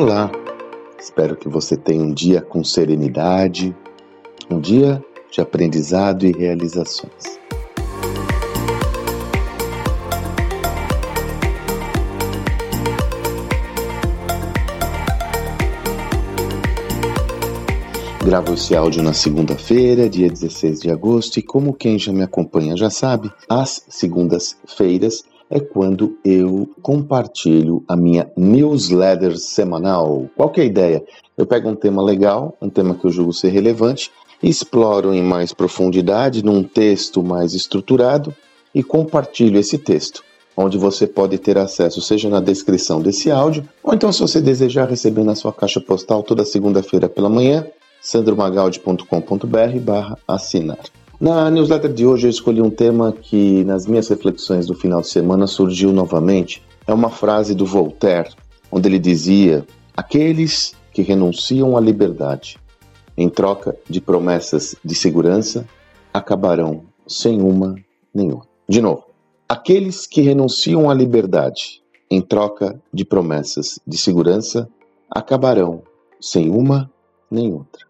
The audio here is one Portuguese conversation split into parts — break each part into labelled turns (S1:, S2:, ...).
S1: Olá, espero que você tenha um dia com serenidade, um dia de aprendizado e realizações. Gravo esse áudio na segunda-feira, dia 16 de agosto, e como quem já me acompanha já sabe, às segundas-feiras é quando eu compartilho a minha newsletter semanal. Qual que é a ideia? Eu pego um tema legal, um tema que eu julgo ser relevante, exploro em mais profundidade num texto mais estruturado e compartilho esse texto, onde você pode ter acesso, seja na descrição desse áudio, ou então se você desejar receber na sua caixa postal toda segunda-feira pela manhã, sandromagaldi.com.br barra assinar. Na newsletter de hoje eu escolhi um tema que nas minhas reflexões do final de semana surgiu novamente. É uma frase do Voltaire, onde ele dizia: Aqueles que renunciam à liberdade em troca de promessas de segurança acabarão sem uma nenhuma. De novo, aqueles que renunciam à liberdade em troca de promessas de segurança acabarão sem uma nem outra.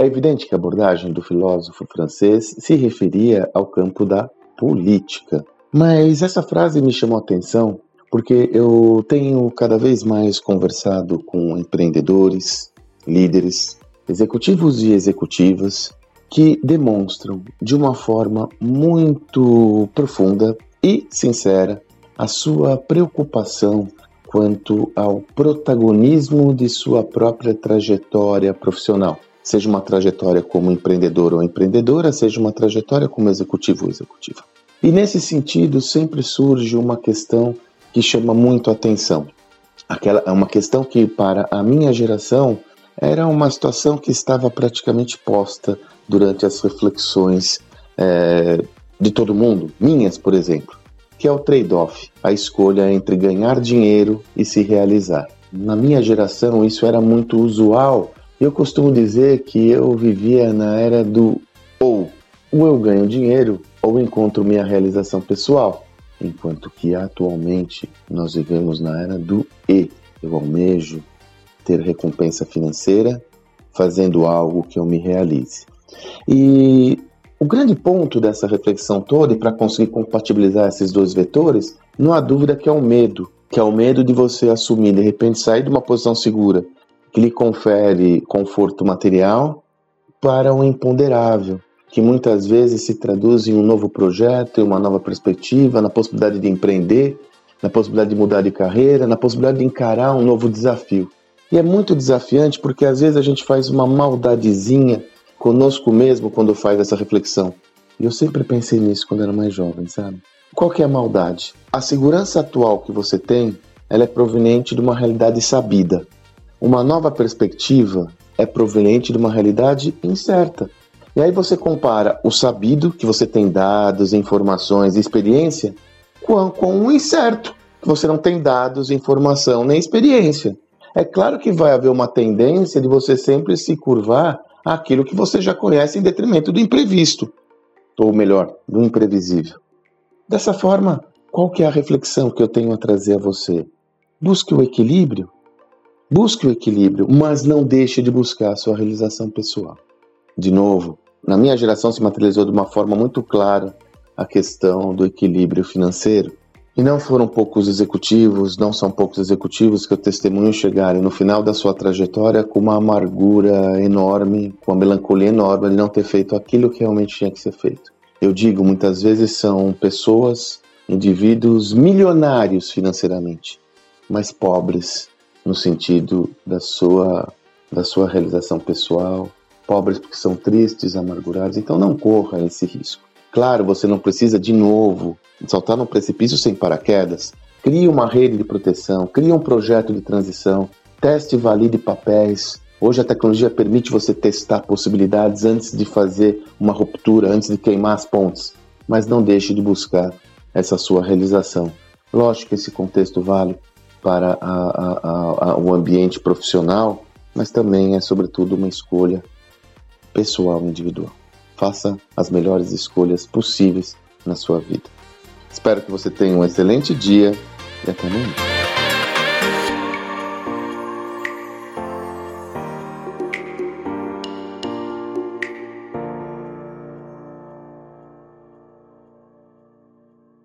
S1: É evidente que a abordagem do filósofo francês se referia ao campo da política. Mas essa frase me chamou a atenção porque eu tenho cada vez mais conversado com empreendedores, líderes, executivos e executivas que demonstram de uma forma muito profunda e sincera a sua preocupação quanto ao protagonismo de sua própria trajetória profissional seja uma trajetória como empreendedor ou empreendedora, seja uma trajetória como executivo ou executiva. E nesse sentido, sempre surge uma questão que chama muito atenção. Aquela é uma questão que para a minha geração era uma situação que estava praticamente posta durante as reflexões é, de todo mundo, minhas, por exemplo, que é o trade-off, a escolha entre ganhar dinheiro e se realizar. Na minha geração, isso era muito usual eu costumo dizer que eu vivia na era do ou. Ou eu ganho dinheiro ou encontro minha realização pessoal. Enquanto que atualmente nós vivemos na era do e. Eu almejo ter recompensa financeira fazendo algo que eu me realize. E o grande ponto dessa reflexão toda, e para conseguir compatibilizar esses dois vetores, não há dúvida que é o medo, que é o medo de você assumir, de repente sair de uma posição segura que lhe confere conforto material para um imponderável, que muitas vezes se traduz em um novo projeto, em uma nova perspectiva, na possibilidade de empreender, na possibilidade de mudar de carreira, na possibilidade de encarar um novo desafio. E é muito desafiante porque às vezes a gente faz uma maldadezinha conosco mesmo quando faz essa reflexão. E eu sempre pensei nisso quando era mais jovem, sabe? Qual que é a maldade? A segurança atual que você tem, ela é proveniente de uma realidade sabida. Uma nova perspectiva é proveniente de uma realidade incerta. E aí você compara o sabido, que você tem dados, informações e experiência, com, com o incerto, que você não tem dados, informação nem experiência. É claro que vai haver uma tendência de você sempre se curvar àquilo que você já conhece em detrimento do imprevisto, ou melhor, do imprevisível. Dessa forma, qual que é a reflexão que eu tenho a trazer a você? Busque o equilíbrio Busque o equilíbrio, mas não deixe de buscar a sua realização pessoal. De novo, na minha geração se materializou de uma forma muito clara a questão do equilíbrio financeiro. E não foram poucos executivos, não são poucos executivos que eu testemunho chegarem no final da sua trajetória com uma amargura enorme, com uma melancolia enorme de não ter feito aquilo que realmente tinha que ser feito. Eu digo, muitas vezes são pessoas, indivíduos milionários financeiramente, mas pobres no sentido da sua, da sua realização pessoal, pobres porque são tristes, amargurados, então não corra esse risco. Claro, você não precisa de novo saltar num precipício sem paraquedas. Crie uma rede de proteção, crie um projeto de transição, teste e valide papéis. Hoje a tecnologia permite você testar possibilidades antes de fazer uma ruptura, antes de queimar as pontes, mas não deixe de buscar essa sua realização. Lógico que esse contexto vale para a, a, a, o ambiente profissional, mas também é, sobretudo, uma escolha pessoal, individual. Faça as melhores escolhas possíveis na sua vida. Espero que você tenha um excelente dia e até amanhã.